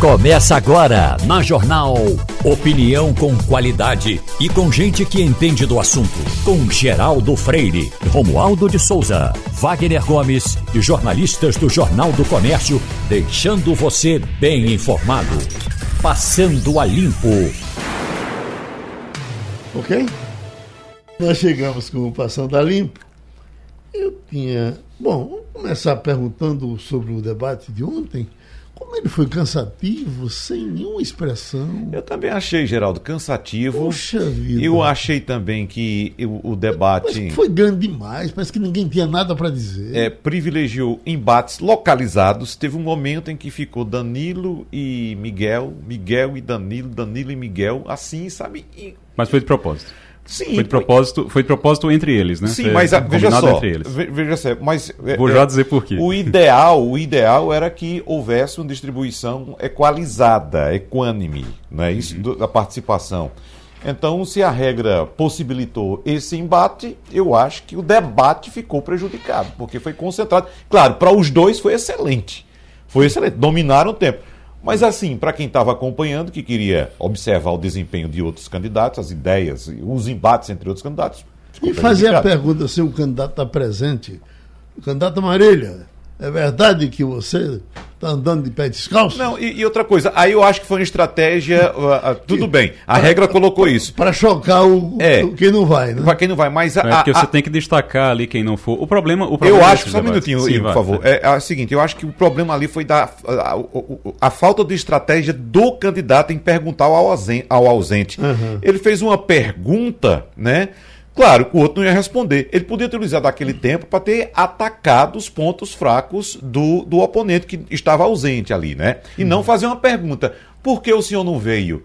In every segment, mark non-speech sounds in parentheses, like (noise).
Começa agora na Jornal Opinião com qualidade e com gente que entende do assunto. Com Geraldo Freire, Romualdo de Souza, Wagner Gomes e jornalistas do Jornal do Comércio, deixando você bem informado. Passando a limpo. Ok? Nós chegamos com o Passando a Limpo. Eu tinha. Bom, vamos começar perguntando sobre o debate de ontem. Como ele foi cansativo, sem nenhuma expressão. Eu também achei, Geraldo, cansativo. Puxa vida. Eu achei também que o, o debate. Mas foi grande demais, parece que ninguém tinha nada para dizer. É, privilegiou embates localizados. Teve um momento em que ficou Danilo e Miguel, Miguel e Danilo, Danilo e Miguel, assim, sabe? E... Mas foi de propósito. Sim, foi de propósito, foi de propósito entre eles, né? Sim, mas a, veja só, entre eles. ve- veja só, mas é, Vou é, já dizer por quê. O ideal, o ideal era que houvesse uma distribuição equalizada, equânime, né? Isso Uhum. da participação. Então, se a regra possibilitou esse embate, eu acho que o debate ficou prejudicado, porque foi concentrado. Claro, para os dois foi excelente. Foi excelente, dominaram o tempo. Mas assim, para quem estava acompanhando, que queria observar o desempenho de outros candidatos, as ideias, os embates entre outros candidatos, E fazer a pergunta se o candidato está presente. Candidato Marília, é verdade que você está andando de pé descalço? Não, e, e outra coisa, aí eu acho que foi uma estratégia. uh, uh, tudo bem, a regra colocou isso. Para chocar o, É. o quem não vai, né? Para quem não vai, mas a, É porque a- você a- tem que destacar ali quem não for. O problema. O problema eu acho, desses só um minutinho, Sim, Igor, vai. por favor. É, é o seguinte, eu acho que o problema ali foi da a, a- a falta de estratégia do candidato em perguntar ao ausen- ao ausente. Ele fez uma pergunta, né? Claro, que o outro não ia responder. Ele podia ter utilizado aquele tempo para ter atacado os pontos fracos do, do oponente que estava ausente ali, né? E não fazer uma pergunta. Por que o senhor não veio?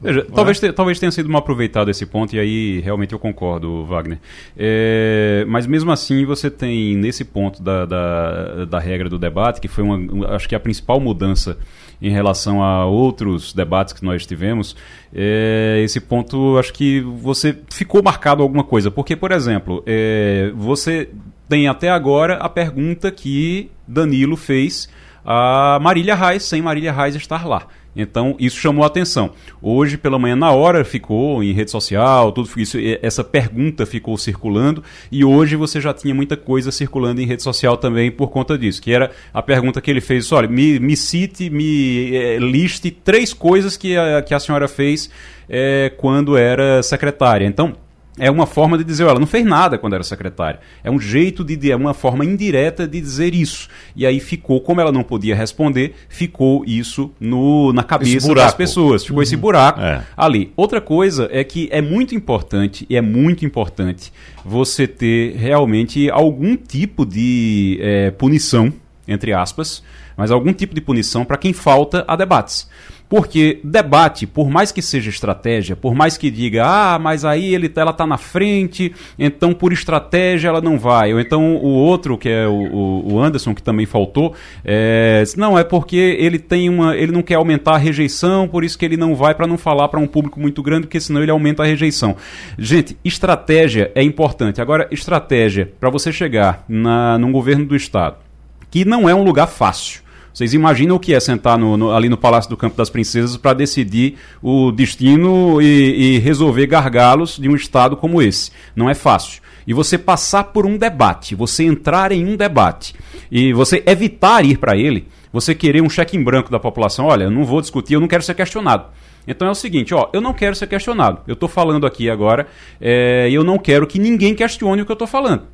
Veja, talvez, te- talvez tenha sido mal aproveitado esse ponto, e aí realmente eu concordo, Wagner. É, mas mesmo assim, você tem nesse ponto da, da, da regra do debate, que foi uma, uma- acho que a principal mudança em relação a outros debates que nós tivemos, é, esse ponto acho que você ficou marcado alguma coisa. Porque, por exemplo, é, você tem até agora a pergunta que Danilo fez a Marília Reis, sem Marília Reis estar lá. Então, isso chamou a atenção. Hoje, pela manhã, na hora, ficou em rede social, tudo isso, essa pergunta ficou circulando, e hoje você já tinha muita coisa circulando em rede social também por conta disso, que era a pergunta que ele fez, olha, me, me cite, me eh, liste três coisas que a, que a senhora fez eh, quando era secretária. Então, é uma forma de dizer, ela não fez nada quando era secretária. É um jeito de, é uma forma indireta de dizer isso. E aí ficou, como ela não podia responder, ficou isso no, na cabeça das pessoas. Ficou esse buraco É. ali. Outra coisa é que é muito importante, e é muito importante, você ter realmente algum tipo de eh, punição, entre aspas, mas algum tipo de punição para quem falta a debates. Porque debate, por mais que seja estratégia, por mais que diga, ah, mas aí ele, ela está na frente, então por estratégia ela não vai. Ou então o outro, que é o, o- Anderson, que também faltou, é, não, é porque ele tem uma. ele não quer aumentar a rejeição, por isso que ele não vai para não falar para um público muito grande, porque senão ele aumenta a rejeição. Gente, estratégia é importante. Agora, estratégia para você chegar na, num governo do Estado, que não é um lugar fácil. Vocês imaginam o que é sentar no- no- ali no Palácio do Campo das Princesas para decidir o destino e, e resolver gargalos de um Estado como esse? Não é fácil. E você passar por um debate, você entrar em um debate e você evitar ir para ele, você querer um cheque em branco da população, olha, eu não vou discutir, eu não quero ser questionado. Então é o seguinte, ó, eu não quero ser questionado. Eu estou falando aqui agora é, e eu não quero que ninguém questione o que eu estou falando.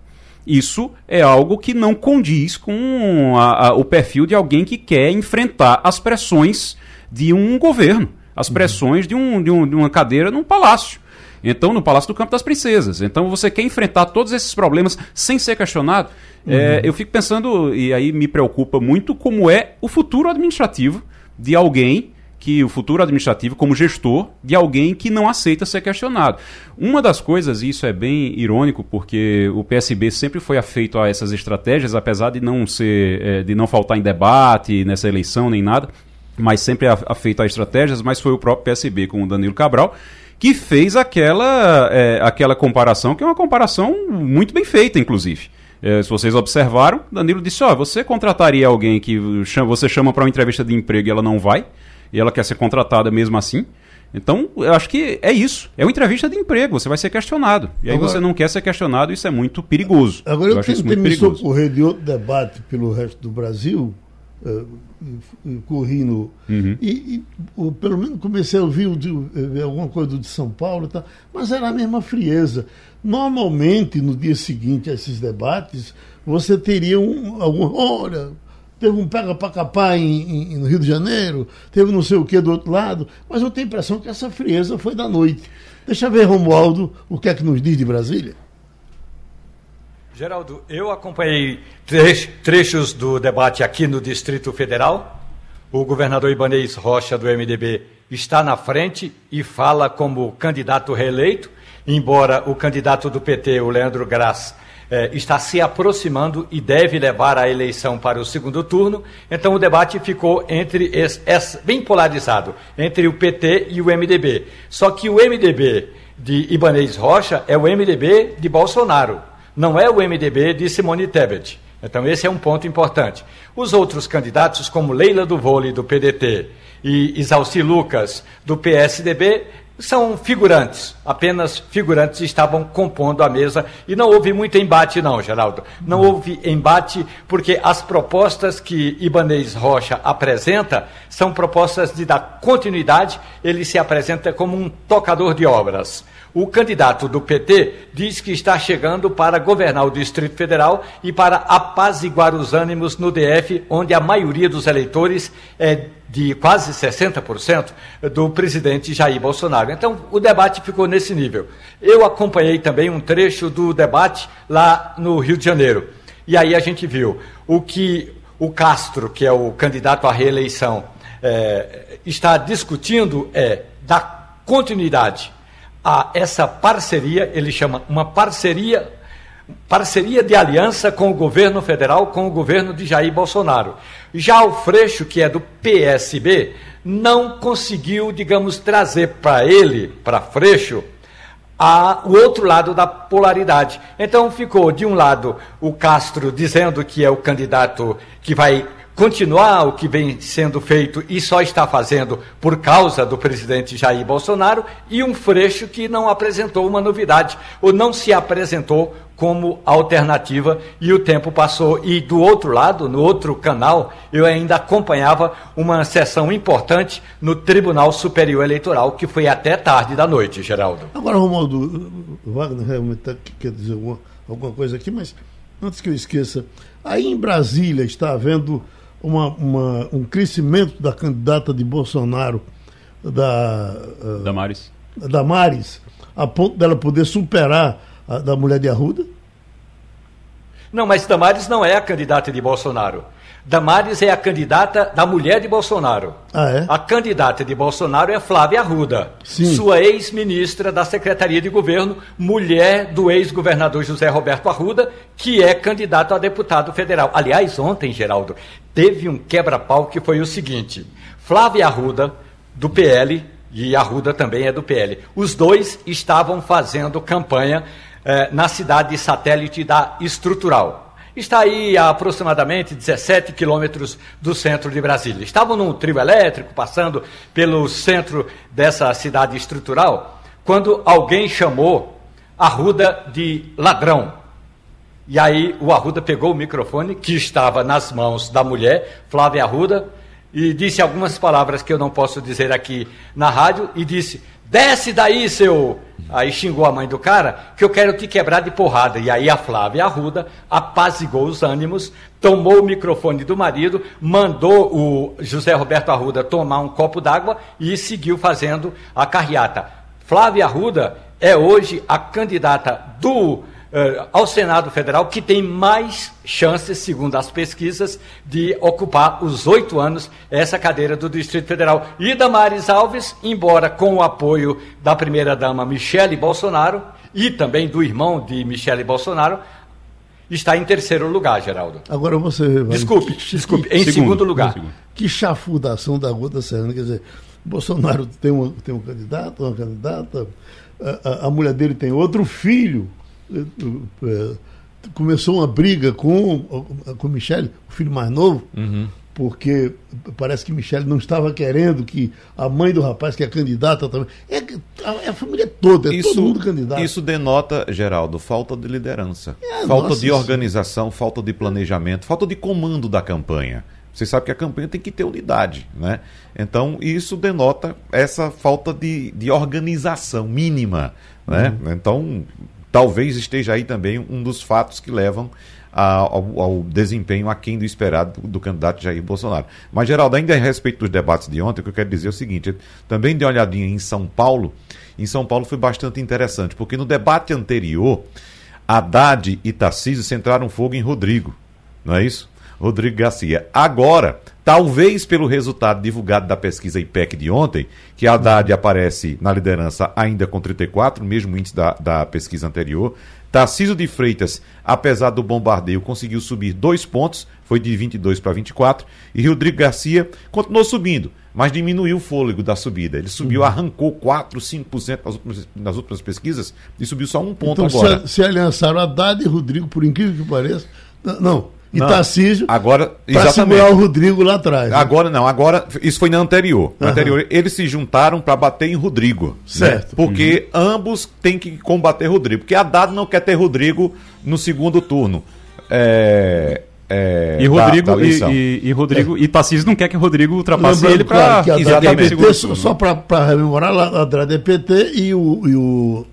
Isso é algo que não condiz com a- a- o perfil de alguém que quer enfrentar as pressões de um governo, as pressões de, um, de, um- de uma cadeira num palácio. Então, no Palácio do Campo das Princesas. Então, você quer enfrentar todos esses problemas sem ser questionado. É, eu fico pensando, e aí me preocupa muito, como é o futuro administrativo de alguém que o futuro administrativo como gestor de alguém que não aceita ser questionado. Uma das coisas, e isso é bem irônico, porque o PSB sempre foi afeito a essas estratégias, apesar de não ser, eh, de não faltar em debate nessa eleição nem nada, mas sempre afeito a estratégias, mas foi o próprio PSB com o Danilo Cabral que fez aquela, eh, aquela comparação, que é uma comparação muito bem feita, inclusive. É, se vocês observaram, Danilo disse: Ó, oh, você contrataria alguém que você chama para uma entrevista de emprego e ela não vai, e ela quer ser contratada mesmo assim? Então, eu acho que é isso. É uma entrevista de emprego, você vai ser questionado. E aí agora, você não quer ser questionado, isso é muito perigoso. Agora eu, eu tentei me socorrer de outro debate pelo resto do Brasil, uh, corri no. Uhum. E, e pelo menos comecei a ouvir de, alguma coisa de São Paulo e tal, mas era a mesma frieza. Normalmente, no dia seguinte a esses debates, você teria um, algum. Olha, teve um pega para capar em, em, no Rio de Janeiro, teve não sei o que do outro lado, mas eu tenho a impressão que essa frieza foi da noite. Deixa eu ver, Romualdo, o que é que nos diz de Brasília. Geraldo, eu acompanhei trechos do debate aqui no Distrito Federal. O governador Ibanez Rocha, do MDB, está na frente e fala como candidato reeleito, embora o candidato do PT, o Leandro Graz, eh, está se aproximando e deve levar a eleição para o segundo turno. Então o debate ficou entre bem polarizado entre o PT e o MDB. Só que o MDB de Ibanez Rocha é o MDB de Bolsonaro, não é o MDB de Simone Tebet. Então esse é um ponto importante. Os outros candidatos, como Leila do Vôlei do PDT e Isalci Lucas do PSDB, são figurantes, apenas figurantes estavam compondo a mesa e não houve muito embate, não, Geraldo. Não houve embate porque as propostas que Ibanez Rocha apresenta são propostas de dar continuidade, ele se apresenta como um tocador de obras. O candidato do PT diz que está chegando para governar o Distrito Federal e para apaziguar os ânimos no DF, onde a maioria dos eleitores é de quase 60% do presidente Jair Bolsonaro. Então, o debate ficou nesse nível. Eu acompanhei também um trecho do debate lá no Rio de Janeiro. E aí a gente viu o que o Castro, que é o candidato à reeleição, é, está discutindo é dar continuidade a essa parceria, ele chama uma parceria, parceria de aliança com o governo federal, com o governo de Jair Bolsonaro. Já o Freixo, que é do PSB, não conseguiu, digamos, trazer para ele, para Freixo, a, o outro lado da polaridade. Então ficou, de um lado, o Castro dizendo que é o candidato que vai continuar o que vem sendo feito e só está fazendo por causa do presidente Jair Bolsonaro, e um Freixo que não apresentou uma novidade, ou não se apresentou como alternativa, e o tempo passou. E do outro lado, no outro canal, eu ainda acompanhava uma sessão importante no Tribunal Superior Eleitoral, que foi até tarde da noite, Geraldo. Agora, Romualdo, Wagner realmente quer dizer alguma, alguma coisa aqui, mas antes que eu esqueça, aí em Brasília está havendo uma, uma, um crescimento da candidata de Bolsonaro, da uh, Damares. Damares, a ponto dela poder superar a da mulher de Arruda? Não, mas Damares não é a candidata de Bolsonaro. Damares é a candidata da mulher de Bolsonaro. Ah, é? A candidata de Bolsonaro é Flávia Arruda, Sim. sua ex-ministra da Secretaria de Governo, mulher do ex-governador José Roberto Arruda, que é candidato a deputado federal. Aliás, ontem, Geraldo, teve um quebra-pau que foi o seguinte: Flávia Arruda, do PL, e Arruda também é do PL, os dois estavam fazendo campanha eh, na cidade satélite da Estrutural. Está aí a aproximadamente 17 quilômetros do centro de Brasília. Estavam num trio elétrico, passando pelo centro dessa cidade estrutural, quando alguém chamou Arruda de ladrão. E aí o Arruda pegou o microfone, que estava nas mãos da mulher, Flávia Arruda, e disse algumas palavras que eu não posso dizer aqui na rádio, e disse: Desce daí, seu Aí xingou a mãe do cara que eu quero te quebrar de porrada. E aí a Flávia Arruda apazigou os ânimos, tomou o microfone do marido, mandou o José Roberto Arruda tomar um copo d'água e seguiu fazendo a carreata. Flávia Arruda é hoje a candidata do uh, ao Senado Federal, que tem mais chances, segundo as pesquisas, de ocupar os oito anos essa cadeira do Distrito Federal. E Damares Alves, embora com o apoio da primeira-dama Michele Bolsonaro e também do irmão de Michele Bolsonaro, está em terceiro lugar, Geraldo. Agora você. Desculpe, que, desculpe, em segundo, segundo lugar. Que chafudação da Rua da Serrana, quer dizer, Bolsonaro tem, uma, tem um candidato, uma candidata, a, a, a mulher dele tem outro filho, começou uma briga com, com Michele, o filho mais novo, Uhum. porque parece que Michele não estava querendo que a mãe do rapaz, que é candidata também. É, é a família toda, é todo mundo candidato. Isso denota, Geraldo, falta de liderança, É, falta nossa, de isso- organização, falta de planejamento, falta de comando da campanha. Você sabe que a campanha tem que ter unidade, né? Então, isso denota essa falta de, de organização mínima, né? Uhum. Então, talvez esteja aí também um dos fatos que levam ao, ao desempenho aquém do esperado do, do candidato Jair Bolsonaro. Mas, Geraldo, ainda a respeito dos debates de ontem, o que eu quero dizer é o seguinte: também dei uma olhadinha em São Paulo. Em São Paulo foi bastante interessante, porque no debate anterior, Haddad e Tarcísio centraram fogo em Rodrigo, não é isso? Rodrigo Garcia. Agora, talvez pelo resultado divulgado da pesquisa IPEC de ontem, que Haddad aparece na liderança ainda com 34, mesmo índice da, da pesquisa anterior. Tarcísio de Freitas, apesar do bombardeio, conseguiu subir dois pontos, foi de 22 para 24. E Rodrigo Garcia continuou subindo, mas diminuiu o fôlego da subida. Ele subiu, arrancou 4, 5% nas últimas, nas últimas pesquisas e subiu só um ponto então, agora. se, se aliançaram Haddad e Rodrigo, por incrível que pareça. Não. E Não, Tarcísio Agora, para exatamente. segurar o Rodrigo lá atrás. né? Agora não, agora isso foi na anterior. Na Aham. anterior eles se juntaram para bater em Rodrigo. Certo. né? Porque ambos têm que combater Rodrigo. Porque Haddad não quer ter Rodrigo no segundo turno. É, é, E da- Rodrigo, da eleição. e, e, e Rodrigo e Tarcísio não quer que Rodrigo ultrapasse Lembrando, ele para claro, a Haddad é exatamente, PT, só, só para rememorar, lá, Haddad é PT e o, e o,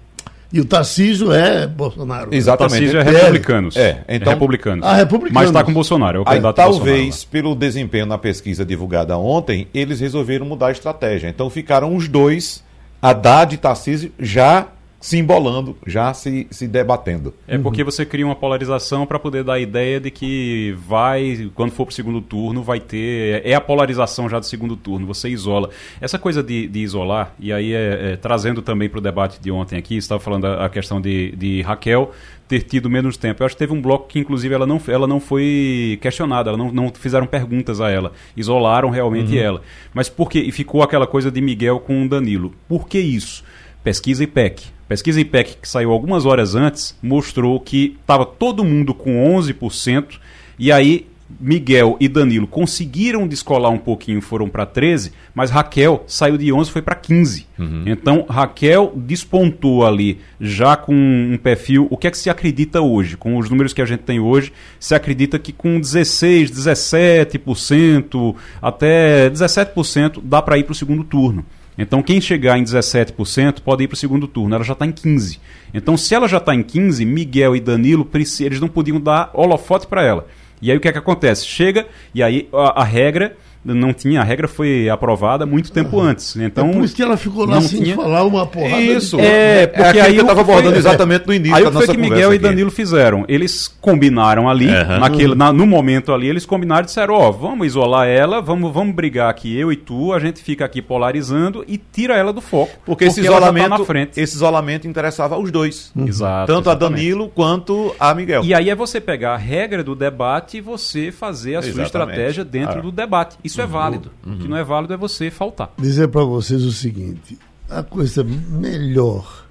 e o Tarcísio é Bolsonaro. Exatamente. Tarcísio é É, republicanos. é, então- republicanos. Ah, republicanos. Mas está com Bolsonaro, é o Aí, candidato talvez, Bolsonaro. pelo desempenho na pesquisa divulgada ontem, eles resolveram mudar a estratégia. Então ficaram os dois, Haddad e Tarcísio, já se embolando, já se, se debatendo. É porque você cria uma polarização para poder dar a ideia de que vai, quando for para o segundo turno, vai ter. É a polarização já do segundo turno, você isola. Essa coisa de, de isolar, e aí é, é, trazendo também para o debate de ontem aqui, você estava falando a, a questão de, de Raquel ter tido menos tempo. Eu acho que teve um bloco que, inclusive, ela não, ela não foi questionada, ela não, não fizeram perguntas a ela. Isolaram realmente ela. Mas por quê? E ficou aquela coisa de Miguel com Danilo. Por que isso? Pesquisa IPEC. Pesquisa IPEC, que saiu algumas horas antes, mostrou que estava todo mundo com 11%, e aí Miguel e Danilo conseguiram descolar um pouquinho, foram para 13, mas Raquel saiu de 11 e foi para 15. Então, Raquel despontou ali, já com um perfil. O que é que se acredita hoje? Com os números que a gente tem hoje, se acredita que com 16, 17%, até 17% dá para ir para o segundo turno. Então, quem chegar em 17% pode ir para o segundo turno. Ela já está em 15%. Então, se ela já está em 15%, Miguel e Danilo, eles não podiam dar holofote para ela. E aí o que é que acontece? Chega, e aí a, a regra não tinha, a regra foi aprovada muito tempo antes. Então, é por isso que ela ficou lá sem tinha- falar uma porrada. Isso. de... é, porque aquilo aí eu o tava foi- abordando exatamente no início Aí da o que foi nossa que Miguel conversa e aqui. Danilo fizeram? Eles combinaram ali, naquele, na- no momento ali, eles combinaram e disseram, ó, vamos isolar ela, vamos, vamos brigar aqui, eu e tu, a gente fica aqui polarizando e tira ela do foco. Porque esse ela já tá isolamento, na frente. esse isolamento interessava aos dois. Exato. Tanto a exatamente. Danilo quanto a Miguel. E aí é você pegar a regra do debate e você fazer a sua Exatamente. estratégia dentro Ah. do debate. Isso é válido. O que não é válido é você faltar. dizer para vocês o seguinte: a coisa melhor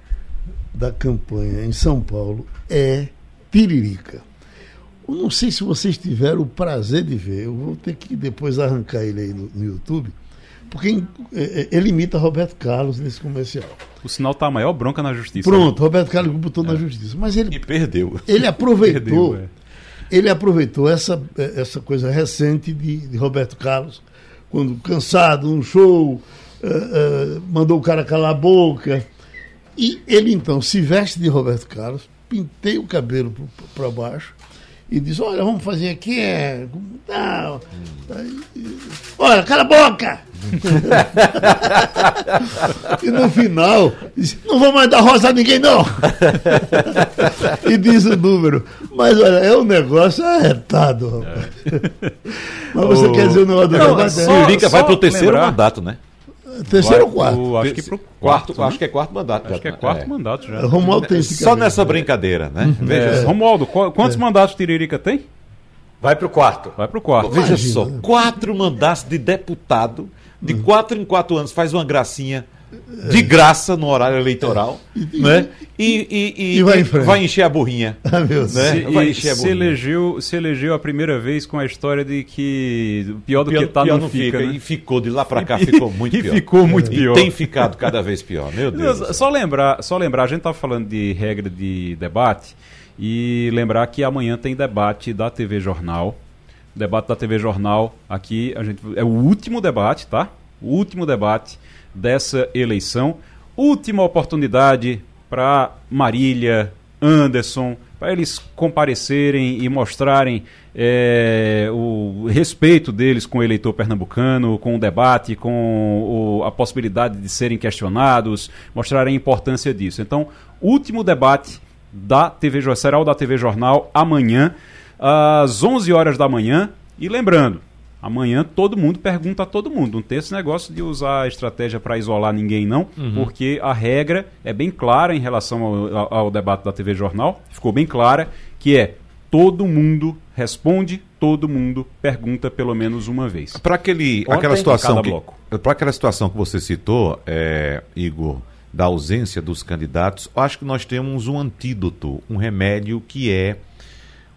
da campanha em São Paulo é Tiririca. Eu não sei se vocês tiveram o prazer de ver, eu vou ter que depois arrancar ele aí no, no YouTube, porque eh, eh, ele imita Roberto Carlos nesse comercial. O sinal tá a maior bronca na justiça. Pronto, Roberto Carlos botou na justiça. Mas ele E perdeu. ele aproveitou, (laughs) Perdeu, é. Ele aproveitou essa, essa coisa recente de, de Roberto Carlos, quando cansado num show, eh, eh, mandou o cara calar a boca. E ele então se veste de Roberto Carlos, penteia o cabelo para baixo e diz: Olha, vamos fazer aqui. É, tal. Aí, Olha, cala a boca! (laughs) e no final, diz, não vou mais dar rosa a ninguém, não! (laughs) e diz o número. Mas olha, é um negócio arretado, rapaz. Mas você Ô, quer dizer o negócio do não, é só- É, vai pro terceiro lembrar- mandato, né? Terceiro ou quarto? Acho que pro quarto, quarto, né? acho que é quarto mandato. Acho já que é tá. quarto mandato já. Romualdo tem esse Só nessa brincadeira, né? Veja É, só. Romualdo, qu- quantos mandatos Tiririca tem? Vai para o quarto. Vai pro quarto. Veja Imagina, só, né? quatro mandatos de deputado, de quatro em quatro anos, faz uma gracinha. De graça no horário eleitoral, né? E, e, e, E vai e vai encher a burrinha. (laughs) Ah, meu Deus. Né? Se, Vai e encher a se, elegeu, se elegeu a primeira vez com a história de que pior do que tá pior não fica. né? E ficou de lá pra cá, ficou muito E pior. ficou muito E pior. tem ficado cada vez pior, meu Deus. Só lembrar, só lembrar, a gente tá falando de regra de debate e lembrar que amanhã tem debate da TV Jornal. Debate da TV Jornal aqui, a gente é o último debate, tá? O último debate dessa eleição. Última oportunidade para Marília, Anderson, para eles comparecerem e mostrarem eh, o respeito deles com o eleitor pernambucano, com o debate, com o- a possibilidade de serem questionados, mostrarem a importância disso. Então, último debate da TV, será o da TV Jornal amanhã, às 11 horas da manhã. E lembrando, amanhã todo mundo pergunta a todo mundo. Não tem esse negócio de usar a estratégia para isolar ninguém, não, porque a regra é bem clara em relação ao, ao- ao debate da TV Jornal. Ficou bem clara que é todo mundo responde, todo mundo pergunta pelo menos uma vez. Para aquele, Ontem, aquela situação que, bloco. para aquela situação que você citou, é, Igor, da ausência dos candidatos, eu acho que nós temos um antídoto, um remédio que é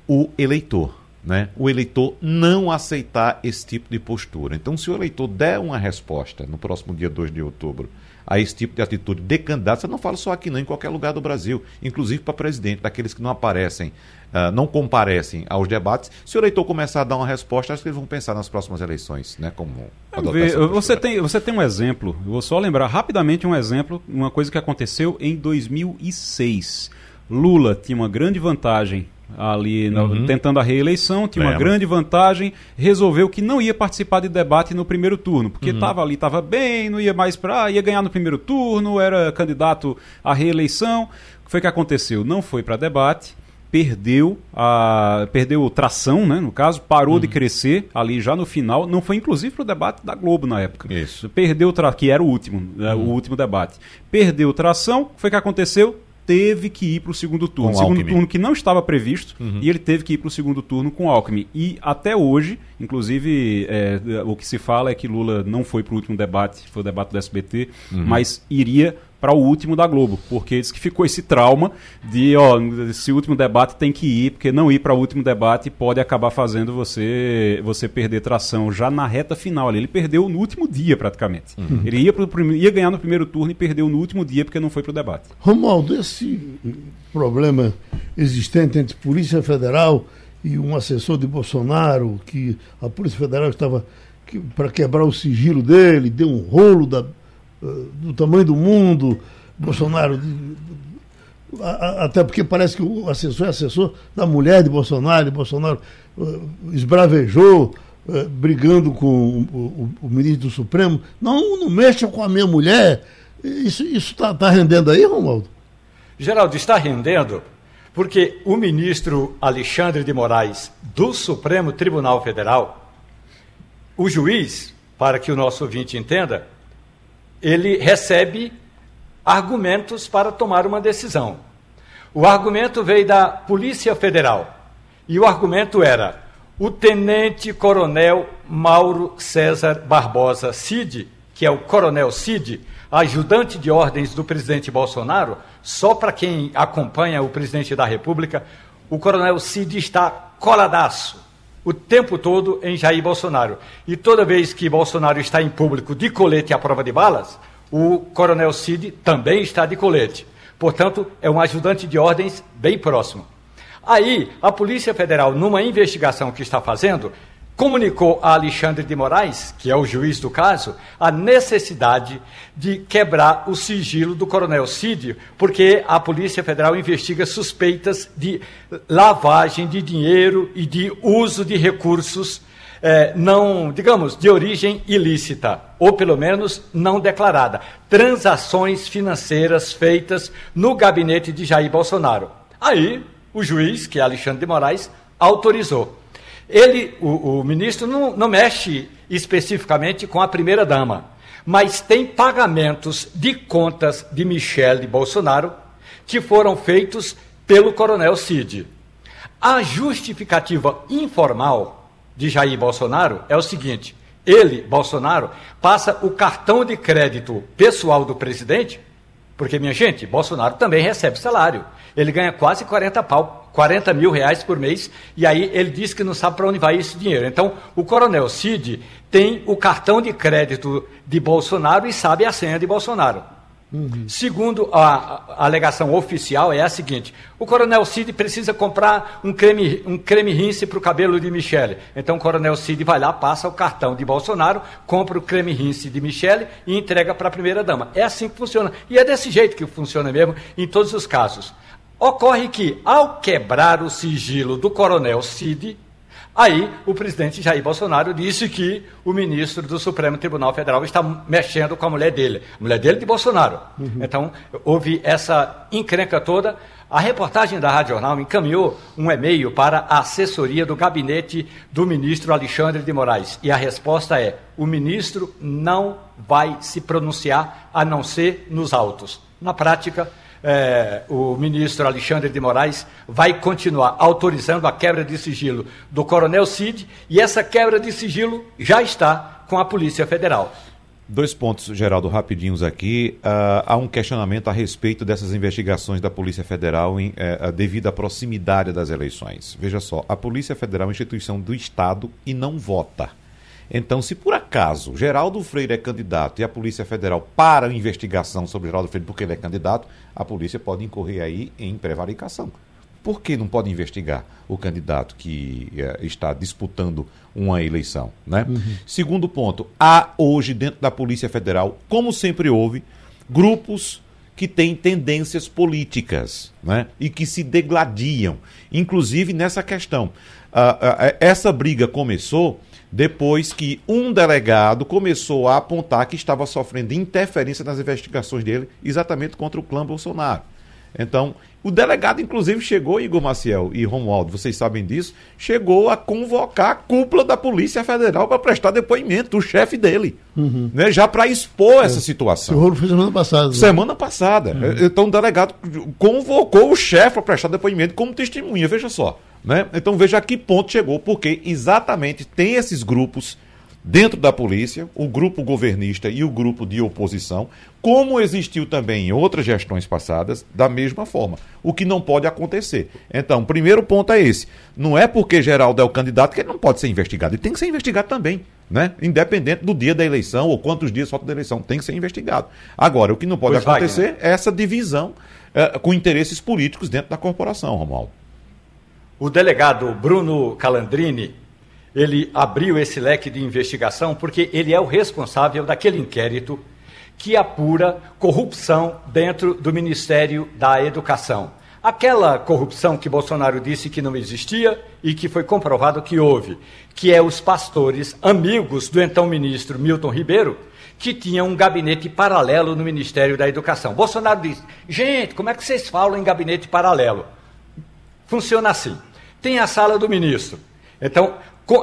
o eleitor. Né? O eleitor não aceitar esse tipo de postura. Então, se o eleitor der uma resposta no próximo dia 2 de outubro a esse tipo de atitude de candidato, eu não falo só aqui, não, em qualquer lugar do Brasil, inclusive para presidente, daqueles que não aparecem, ah, não comparecem aos debates, se o eleitor começar a dar uma resposta, acho que eles vão pensar nas próximas eleições, né? Como ver, você, tem, você tem um exemplo, eu vou só lembrar rapidamente um exemplo, uma coisa que aconteceu em 2006. Lula tinha uma grande vantagem ali, na- tentando a reeleição, tinha uma grande vantagem, resolveu que não ia participar de debate no primeiro turno, porque estava ali, estava bem, não ia mais para, ia ganhar no primeiro turno, era candidato à reeleição. O que foi que aconteceu? Não foi para debate, perdeu a perdeu tração, né, no caso, parou de crescer ali já no final, não foi inclusive para o debate da Globo na época. Isso. Perdeu tra... que era o último, né, o último debate. Perdeu tração, o que foi que aconteceu? Teve que ir para o segundo turno. Com segundo Alckmin. turno que não estava previsto e ele teve que ir para o segundo turno com Alckmin. E até hoje, inclusive, é, o que se fala é que Lula não foi para o último debate, foi o debate do SBT, mas iria para o último da Globo, porque diz que ficou esse trauma de, ó, esse último debate tem que ir, porque não ir para o último debate pode acabar fazendo você você perder tração já na reta final ali. Ele perdeu no último dia praticamente. Ele ia, pro, ia ganhar no primeiro turno e perdeu no último dia porque não foi para o debate. Romualdo, esse problema existente entre Polícia Federal e um assessor de Bolsonaro, que a Polícia Federal estava para quebrar o sigilo dele, deu um rolo da, do tamanho do mundo, Bolsonaro. Até porque parece que o assessor é assessor da mulher de Bolsonaro, e Bolsonaro eh, esbravejou, eh, brigando com o, o- o ministro do Supremo. Não, não mexa com a minha mulher. Isso está tá rendendo aí, Romualdo? Geraldo, está rendendo porque o ministro Alexandre de Moraes, do Supremo Tribunal Federal, o juiz, para que o nosso ouvinte entenda, ele recebe argumentos para tomar uma decisão. O argumento veio da Polícia Federal e o argumento era: o tenente-coronel Mauro César Barbosa Cid, que é o coronel Cid, ajudante de ordens do presidente Bolsonaro, só para quem acompanha o presidente da República, o coronel Cid está coladaço o tempo todo em Jair Bolsonaro. E toda vez que Bolsonaro está em público de colete à prova de balas, o coronel Cid também está de colete. Portanto, é um ajudante de ordens bem próximo. Aí, a Polícia Federal, numa investigação que está fazendo, comunicou a Alexandre de Moraes, que é o juiz do caso, a necessidade de quebrar o sigilo do coronel Cid, porque a Polícia Federal investiga suspeitas de lavagem de dinheiro e de uso de recursos eh, não, digamos, de origem ilícita, ou pelo menos não declarada. Transações financeiras feitas no gabinete de Jair Bolsonaro. Aí, o juiz, que é Alexandre de Moraes, autorizou. Ele, o, o ministro, não, não mexe especificamente com a primeira-dama, mas tem pagamentos de contas de Michele Bolsonaro que foram feitos pelo coronel Cid. A justificativa informal de Jair Bolsonaro é o seguinte: ele, Bolsonaro, passa o cartão de crédito pessoal do presidente, porque, minha gente, Bolsonaro também recebe salário. Ele ganha quase 40 pau, 40 mil reais por mês, e aí ele diz que não sabe para onde vai esse dinheiro. Então, o coronel Cid tem o cartão de crédito de Bolsonaro e sabe a senha de Bolsonaro. Uhum. Segundo a, a, alegação oficial, é a seguinte: o Coronel Cid precisa comprar um creme, um creme rinse para o cabelo de Michele. Então o Coronel Cid vai lá, passa o cartão de Bolsonaro, compra o creme rinse de Michele e entrega para a primeira-dama. É assim que funciona. E é desse jeito que funciona mesmo em todos os casos. Ocorre que, ao quebrar o sigilo do Coronel Cid, Aí o presidente Jair Bolsonaro disse que o ministro do Supremo Tribunal Federal está mexendo com a mulher dele, a mulher dele de Bolsonaro. Uhum. Então, houve essa encrenca toda. A reportagem da Rádio Jornal encaminhou um e-mail para a assessoria do gabinete do ministro Alexandre de Moraes. E a resposta é: o ministro não vai se pronunciar a não ser nos autos. Na prática, é, o ministro Alexandre de Moraes vai continuar autorizando a quebra de sigilo do Coronel Cid e essa quebra de sigilo já está com a Polícia Federal. Dois pontos, Geraldo, rapidinhos aqui. Uh, há um questionamento a respeito dessas investigações da Polícia Federal em, uh, devido à proximidade das eleições. Veja só, a Polícia Federal é uma instituição do Estado e não vota. Então, se por acaso Geraldo Freire é candidato e a Polícia Federal para a investigação sobre Geraldo Freire porque ele é candidato, a polícia pode incorrer aí em prevaricação. Por que não pode investigar o candidato que eh, está disputando uma eleição? Né? Uhum. Segundo ponto, há hoje dentro da Polícia Federal, como sempre houve, grupos que têm tendências políticas né? e que se degladiam, inclusive nessa questão. Uh, uh, essa briga começou depois que um delegado começou a apontar que estava sofrendo interferência nas investigações dele, exatamente contra o clã Bolsonaro. Então, o delegado, inclusive, chegou, Igor Maciel e Romualdo, vocês sabem disso, chegou a convocar a cúpula da Polícia Federal para prestar depoimento, o chefe dele, uhum. né, já para expor é. essa situação. O rolo foi semana passada. Né? Semana passada. Uhum. Então, o delegado convocou o chefe para prestar depoimento como testemunha, veja só. Né? Então veja a que ponto chegou, porque exatamente tem esses grupos dentro da polícia, o grupo governista e o grupo de oposição, como existiu também em outras gestões passadas, da mesma forma. O que não pode acontecer. Então, o primeiro ponto é esse. Não é porque Geraldo é o candidato que ele não pode ser investigado. Ele tem que ser investigado também. Né? Independente do dia da eleição ou quantos dias falta da eleição, tem que ser investigado. Agora, o que não pode pois acontecer vai, né? é essa divisão é, com interesses políticos dentro da corporação, Romualdo. O delegado Bruno Calandrini, ele abriu esse leque de investigação porque ele é o responsável daquele inquérito que apura corrupção dentro do Ministério da Educação. Aquela corrupção que Bolsonaro disse que não existia e que foi comprovado que houve, que é os pastores amigos do então ministro Milton Ribeiro, que tinham um gabinete paralelo no Ministério da Educação. Bolsonaro disse: gente, como é que vocês falam em gabinete paralelo? Funciona assim tem a sala do ministro. Então,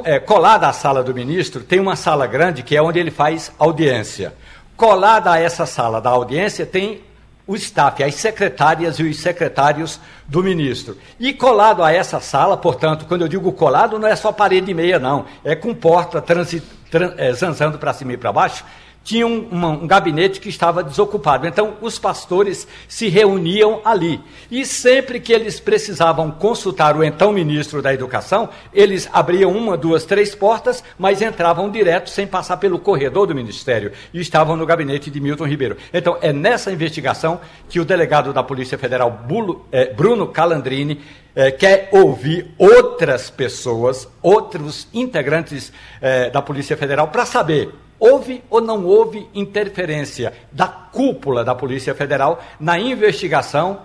é, colada à sala do ministro, tem uma sala grande que é onde ele faz audiência. Colada a essa sala da audiência tem o staff, as secretárias e os secretários do ministro. E colado a essa sala, portanto, quando eu digo colado, não é só parede e meia, não. É com porta transi, tran, é, zanzando para cima e para baixo tinha um, um, gabinete que estava desocupado. Então, os pastores se reuniam ali. E sempre que eles precisavam consultar o então ministro da Educação, eles abriam uma, duas, três portas, mas entravam direto sem passar pelo corredor do ministério. E estavam no gabinete de Milton Ribeiro. Então, é nessa investigação que o delegado da Polícia Federal, Bulo, é, Bruno Calandrini, é, quer ouvir outras pessoas, outros integrantes é, da Polícia Federal, para saber Houve ou não houve interferência da cúpula da Polícia Federal na investigação?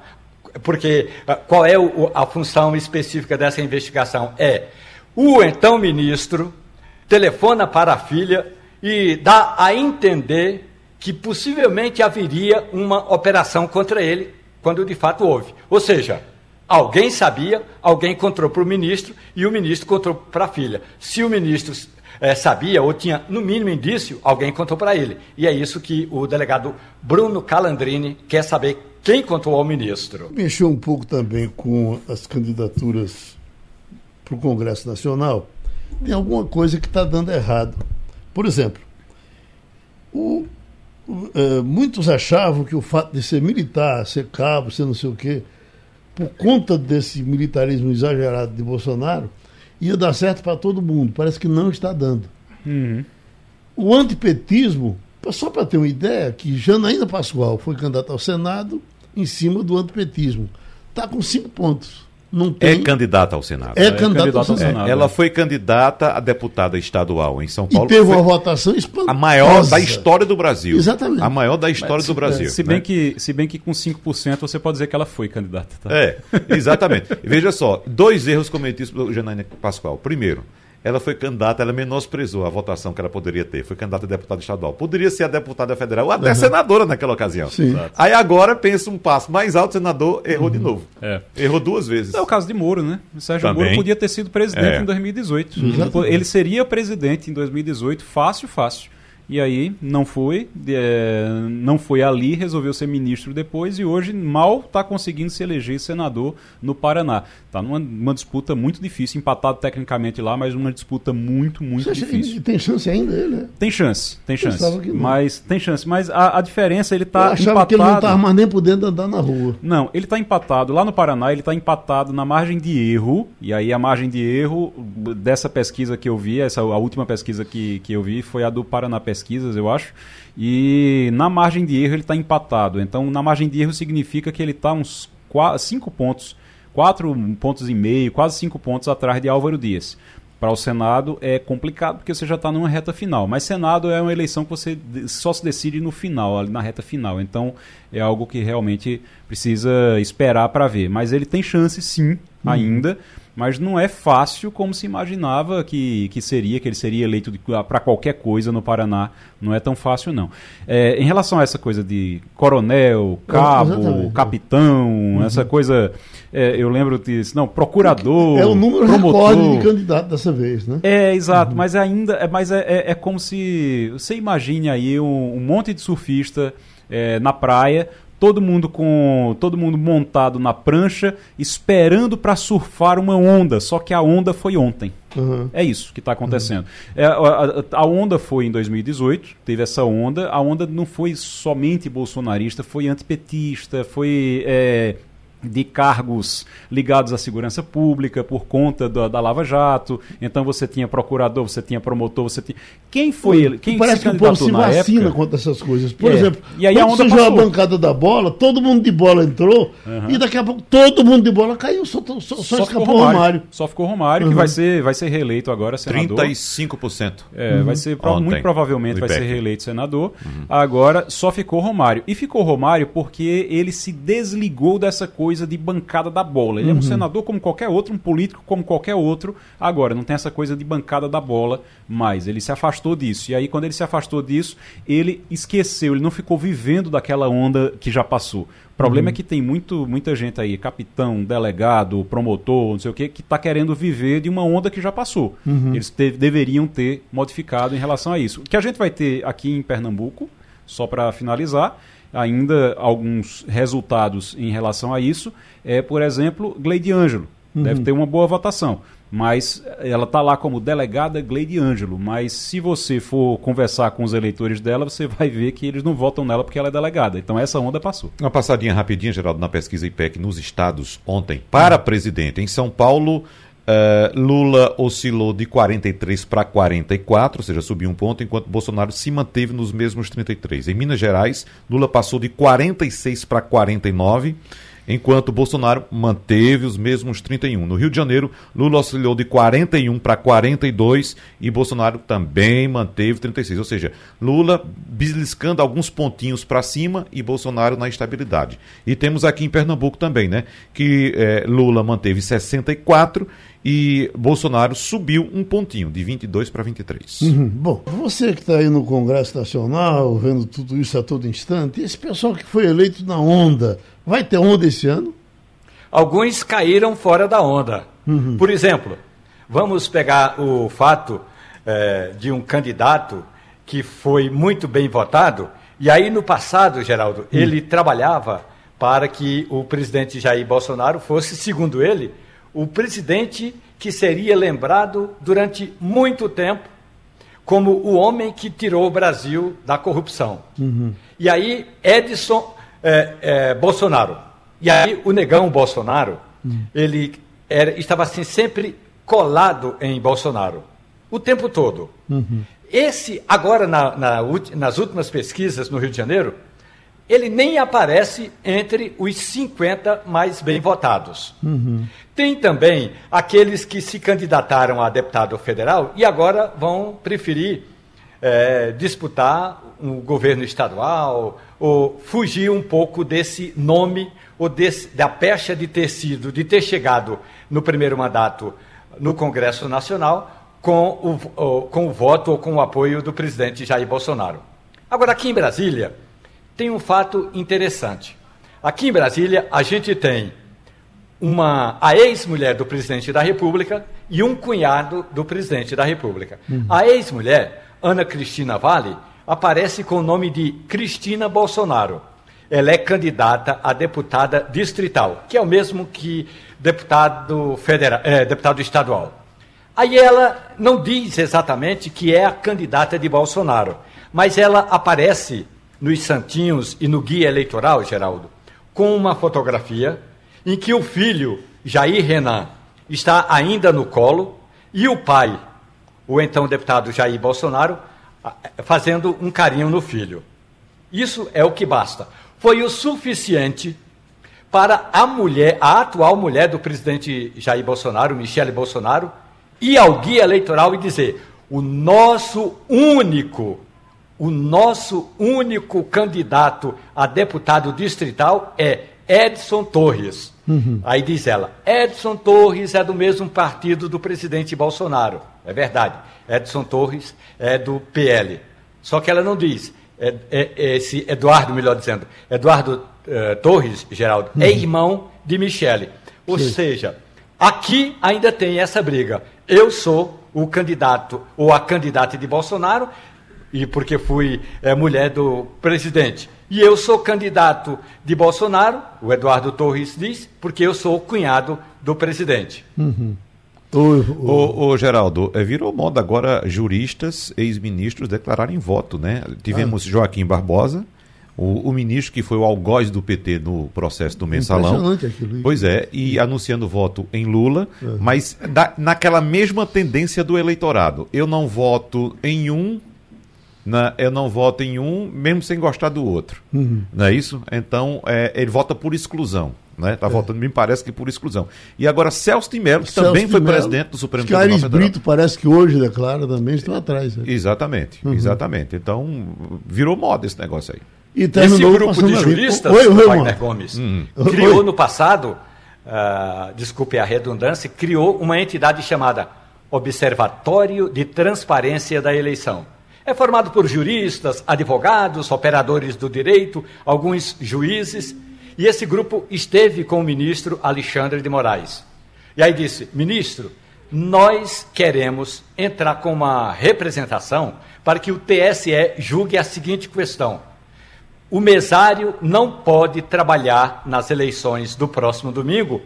Porque ah, qual é a função específica dessa investigação? É o então ministro telefona para a filha e dá a entender que possivelmente haveria uma operação contra ele, quando de fato houve. Ou seja, alguém sabia, alguém contou para o ministro e o ministro contou para a filha. Se o ministro é, sabia ou tinha, no mínimo, indício, alguém contou para ele. E é isso que o delegado Bruno Calandrini quer saber quem contou ao ministro. Mexeu um pouco também com as candidaturas para o Congresso Nacional. Tem alguma coisa que está dando errado. Por exemplo, o, é, muitos achavam que o fato de ser militar, ser cabo, ser não sei o quê, por conta desse militarismo exagerado de Bolsonaro, ia dar certo para todo mundo. Parece que não está dando. Uhum. O antipetismo, só para ter uma ideia, que Janaína Pascoal foi candidata ao Senado em cima do antipetismo. Está com cinco pontos. Não tem... É candidata ao Senado. É, é candidata ao Senado. É, ela foi candidata a deputada estadual em São Paulo. E teve uma votação espantosa. A maior da história do Brasil. Exatamente. A maior da história Mas, do Brasil. Se bem, né? que, se bem que com 5% você pode dizer que ela foi candidata. Tá? É, exatamente. Veja só, dois erros cometidos pelo Janaína Pascoal. Primeiro, ela foi candidata, ela menosprezou a votação que ela poderia ter. Foi candidata a deputada estadual. Poderia ser a deputada federal, ou até uhum. senadora naquela ocasião. Sim. Aí agora pensa um passo mais alto, o senador errou uhum. de novo. É. Errou duas vezes. É o caso de Moro, né? O Sérgio Também. Moro podia ter sido presidente é. em 2018. Uhum. Ele seria presidente em 2018, fácil, fácil. E aí não foi, é, não foi ali, resolveu ser ministro depois e hoje mal está conseguindo se eleger senador no Paraná. Está numa, numa, disputa muito difícil, empatado tecnicamente lá, mas uma disputa muito, muito Você difícil. Tem chance ainda ele? Né? Tem chance, tem chance. Mas tem chance, mas a, a diferença ele está empatado. que ele não estava mais nem podendo andar na rua. Não, ele está empatado lá no Paraná, ele está empatado na margem de erro e aí a margem de erro dessa pesquisa que eu vi, essa a última pesquisa que, que eu vi foi a do Paraná pesquisas, eu acho. E na margem de erro ele está empatado. Então, na margem de erro significa que ele está uns 5 pontos, 4 pontos e meio, quase 5 pontos atrás de Álvaro Dias. Para o Senado é complicado porque você já está numa reta final. Mas Senado é uma eleição que você só se decide no final, ali na reta final. Então é algo que realmente precisa esperar para ver. Mas ele tem chance sim, uhum. ainda mas não é fácil como se imaginava que, que seria, que ele seria eleito para qualquer coisa no Paraná. Não é tão fácil, não. É, em relação a essa coisa de coronel, cabo, capitão, uhum. essa coisa. É, eu lembro disso, não, procurador. É o número promotor. recorde de candidato dessa vez, né? É, exato, uhum. mas ainda. É, mas é, é, é, como se. Você imagine aí um, um monte de surfista é, na praia todo mundo com todo mundo montado na prancha, esperando para surfar uma onda, só que a onda foi ontem. Uhum. É isso que está acontecendo. Uhum. É, a, a, onda foi em 2018, teve essa onda. A onda não foi somente bolsonarista, foi antipetista, foi é, de cargos ligados à segurança pública por conta da, da, Lava Jato. Então você tinha procurador, você tinha promotor, você tinha. Quem foi ele? Quem Parece se que o povo se vacina época? contra essas coisas. Por é. exemplo, e aí quando surgiu a bancada da bola, todo mundo de bola entrou uhum. e daqui a pouco todo mundo de bola caiu, só, só, só, só ficou Romário. Romário. Só ficou Romário, uhum. que vai ser, vai ser reeleito agora senador. 35%. É, uhum. vai ser, Ontem, muito provavelmente vai ser reeleito senador. Uhum. Agora só ficou Romário. E ficou Romário porque ele se desligou dessa coisa de bancada da bola. Ele uhum. é um uhum. senador como qualquer outro, um político como qualquer outro. Agora, não tem essa coisa de bancada da bola mais. Ele se afastou disso. E aí, quando ele se afastou disso, ele esqueceu, ele não ficou vivendo daquela onda que já passou. O problema uhum. é que tem muito, muita gente aí, capitão, delegado, promotor, não sei o quê, que está querendo viver de uma onda que já passou. Uhum. Eles te, deveriam ter modificado em relação a isso. O que a gente vai ter aqui em Pernambuco, só para finalizar, ainda alguns resultados em relação a isso. É, por exemplo, Gleide Ângelo. Uhum. Deve ter uma boa votação. Mas ela está lá como delegada Gleide Ângelo. Mas se você for conversar com os eleitores dela, você vai ver que eles não votam nela porque ela é delegada. Então essa onda passou. Uma passadinha rapidinha, Geraldo, na pesquisa IPEC nos estados ontem. Para presidente, em São Paulo, Uh, Lula oscilou de 43 para 44, ou seja, subiu um ponto, enquanto Bolsonaro se manteve nos mesmos 33. Em Minas Gerais, Lula passou de 46 para 49 enquanto Bolsonaro manteve os mesmos 31. No Rio de Janeiro, Lula oscilou de 41 para 42 e Bolsonaro também manteve 36. Ou seja, Lula beliscando alguns pontinhos para cima e Bolsonaro na estabilidade. E temos aqui em Pernambuco também, né? Que é, Lula manteve 64 e Bolsonaro subiu um pontinho, de 22 para 23. Uhum. Bom, você que está aí no Congresso Nacional, vendo tudo isso a todo instante, esse pessoal que foi eleito na onda, vai ter onda esse ano? Alguns caíram fora da onda. Uhum. Por exemplo, vamos pegar o fato é, de um candidato que foi muito bem votado, e aí no passado, Geraldo, uhum. ele trabalhava para que o presidente Jair Bolsonaro fosse, segundo ele, o presidente que seria lembrado durante muito tempo como o homem que tirou o Brasil da corrupção. Uhum. E aí, Edson é, é, Bolsonaro. E aí, o negão Bolsonaro, uhum. ele era, estava assim sempre colado em Bolsonaro, o tempo todo. Uhum. Esse, agora, na, na, nas últimas pesquisas no Rio de Janeiro, ele nem aparece entre os 50 mais bem votados. Uhum. Tem também aqueles que se candidataram a deputado federal e agora vão preferir é, disputar um governo estadual ou fugir um pouco desse nome ou desse, da pecha de ter sido, de ter chegado no primeiro mandato no Congresso Nacional com o, com o voto ou com o apoio do presidente Jair Bolsonaro. Agora, aqui em Brasília, tem um fato interessante. Aqui em Brasília, a gente tem uma, a ex-mulher do presidente da República e um cunhado do presidente da República. Uhum. A ex-mulher, Ana Cristina Vale, aparece com o nome de Cristina Bolsonaro. Ela é candidata a deputada distrital, que é o mesmo que deputado, federal, é, deputado estadual. Aí ela não diz exatamente que é a candidata de Bolsonaro, mas ela aparece nos santinhos e no guia eleitoral, Geraldo, com uma fotografia em que o filho, Jair Renan, está ainda no colo e o pai, o então deputado Jair Bolsonaro, fazendo um carinho no filho. Isso é o que basta. Foi o suficiente para a mulher, a atual mulher do presidente Jair Bolsonaro, Michele Bolsonaro, ir ao guia eleitoral e dizer: o nosso único o nosso único candidato a deputado distrital é Edson Torres. Uhum. Aí diz ela: Edson Torres é do mesmo partido do presidente Bolsonaro. É verdade. Edson Torres é do PL. Só que ela não diz. É, é, é esse Eduardo, melhor dizendo, Eduardo uh, Torres, Geraldo, é uhum. é irmão de Michele. Ou Sim. seja, aqui ainda tem essa briga. Eu sou o candidato ou a candidata de Bolsonaro e porque fui é, mulher do presidente. E eu sou candidato de Bolsonaro, o Eduardo Torres diz, porque eu sou cunhado do presidente. Uhum. Ô, ô, Geraldo, é, virou moda agora juristas, ex-ministros declararem voto, né? Tivemos ah. Joaquim Barbosa, o, o, ministro que foi o algoz do PT no processo do mensalão. Aquilo. Pois é, e anunciando voto em Lula, uhum. mas da, naquela mesma tendência do eleitorado. Eu não voto em um na, eu não voto em um, mesmo sem gostar do outro. Uhum. Não é isso? Então, é, ele vota por exclusão. Né? Tá é. votando, me parece que por exclusão. E agora Celso de Mello, que Celso também foi Mello. presidente do Supremo Tribunal Federal. Brito parece que hoje declara também, estão atrás. Né? Exatamente, uhum. exatamente. Então, virou moda esse negócio aí. E esse grupo de juristas, oi, oi, Wagner Gomes, uhum. criou oi. no passado, uh, desculpe a redundância, criou uma entidade chamada Observatório de Transparência da Eleição. É formado por juristas, advogados, operadores do direito, alguns juízes, e esse grupo esteve com o ministro Alexandre de Moraes. E aí disse: ministro, nós queremos entrar com uma representação para que o TSE julgue a seguinte questão. O mesário não pode trabalhar nas eleições do próximo domingo,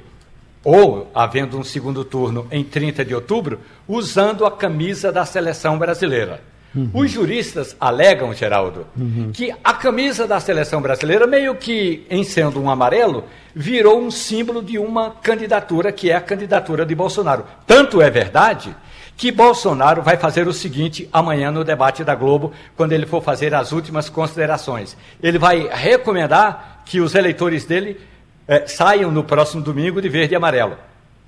ou havendo um segundo turno em 30 de outubro, usando a camisa da seleção brasileira. Uhum. Os juristas alegam, Geraldo, uhum. que a camisa da seleção brasileira, meio que em sendo um amarelo, virou um símbolo de uma candidatura que é a candidatura de Bolsonaro. Tanto é verdade que Bolsonaro vai fazer o seguinte amanhã no debate da Globo, quando ele for fazer as últimas considerações. Ele vai recomendar que os eleitores dele eh, saiam no próximo domingo de verde e amarelo.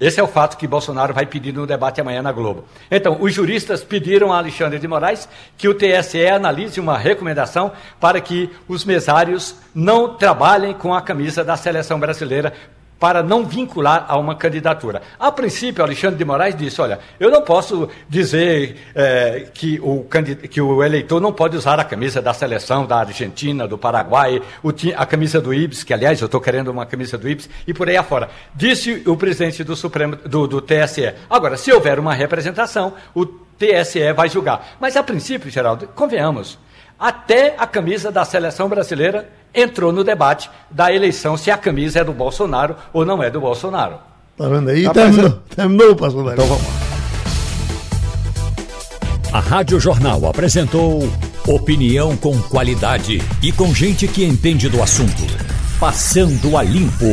Esse é o fato que Bolsonaro vai pedir no debate amanhã na Globo. Então, os juristas pediram a Alexandre de Moraes que o TSE analise uma recomendação para que os mesários não trabalhem com a camisa da seleção brasileira para não vincular a uma candidatura. A princípio, Alexandre de Moraes disse: olha, eu não posso dizer é, que, o, que o eleitor não pode usar a camisa da seleção da Argentina, do Paraguai, a camisa do IBS, que aliás eu estou querendo uma camisa do IBS, e por aí afora. Disse o presidente do, Supremo, do, do TSE. Agora, se houver uma representação, o TSE vai julgar. Mas a princípio, Geraldo, convenhamos, até a camisa da seleção brasileira entrou no debate da eleição se a camisa é do Bolsonaro ou não é do Bolsonaro. Tá vendo aí? Tá terminou, terminou, pastor Então vamos lá. A Rádio Jornal apresentou opinião com qualidade e com gente que entende do assunto. Passando a limpo.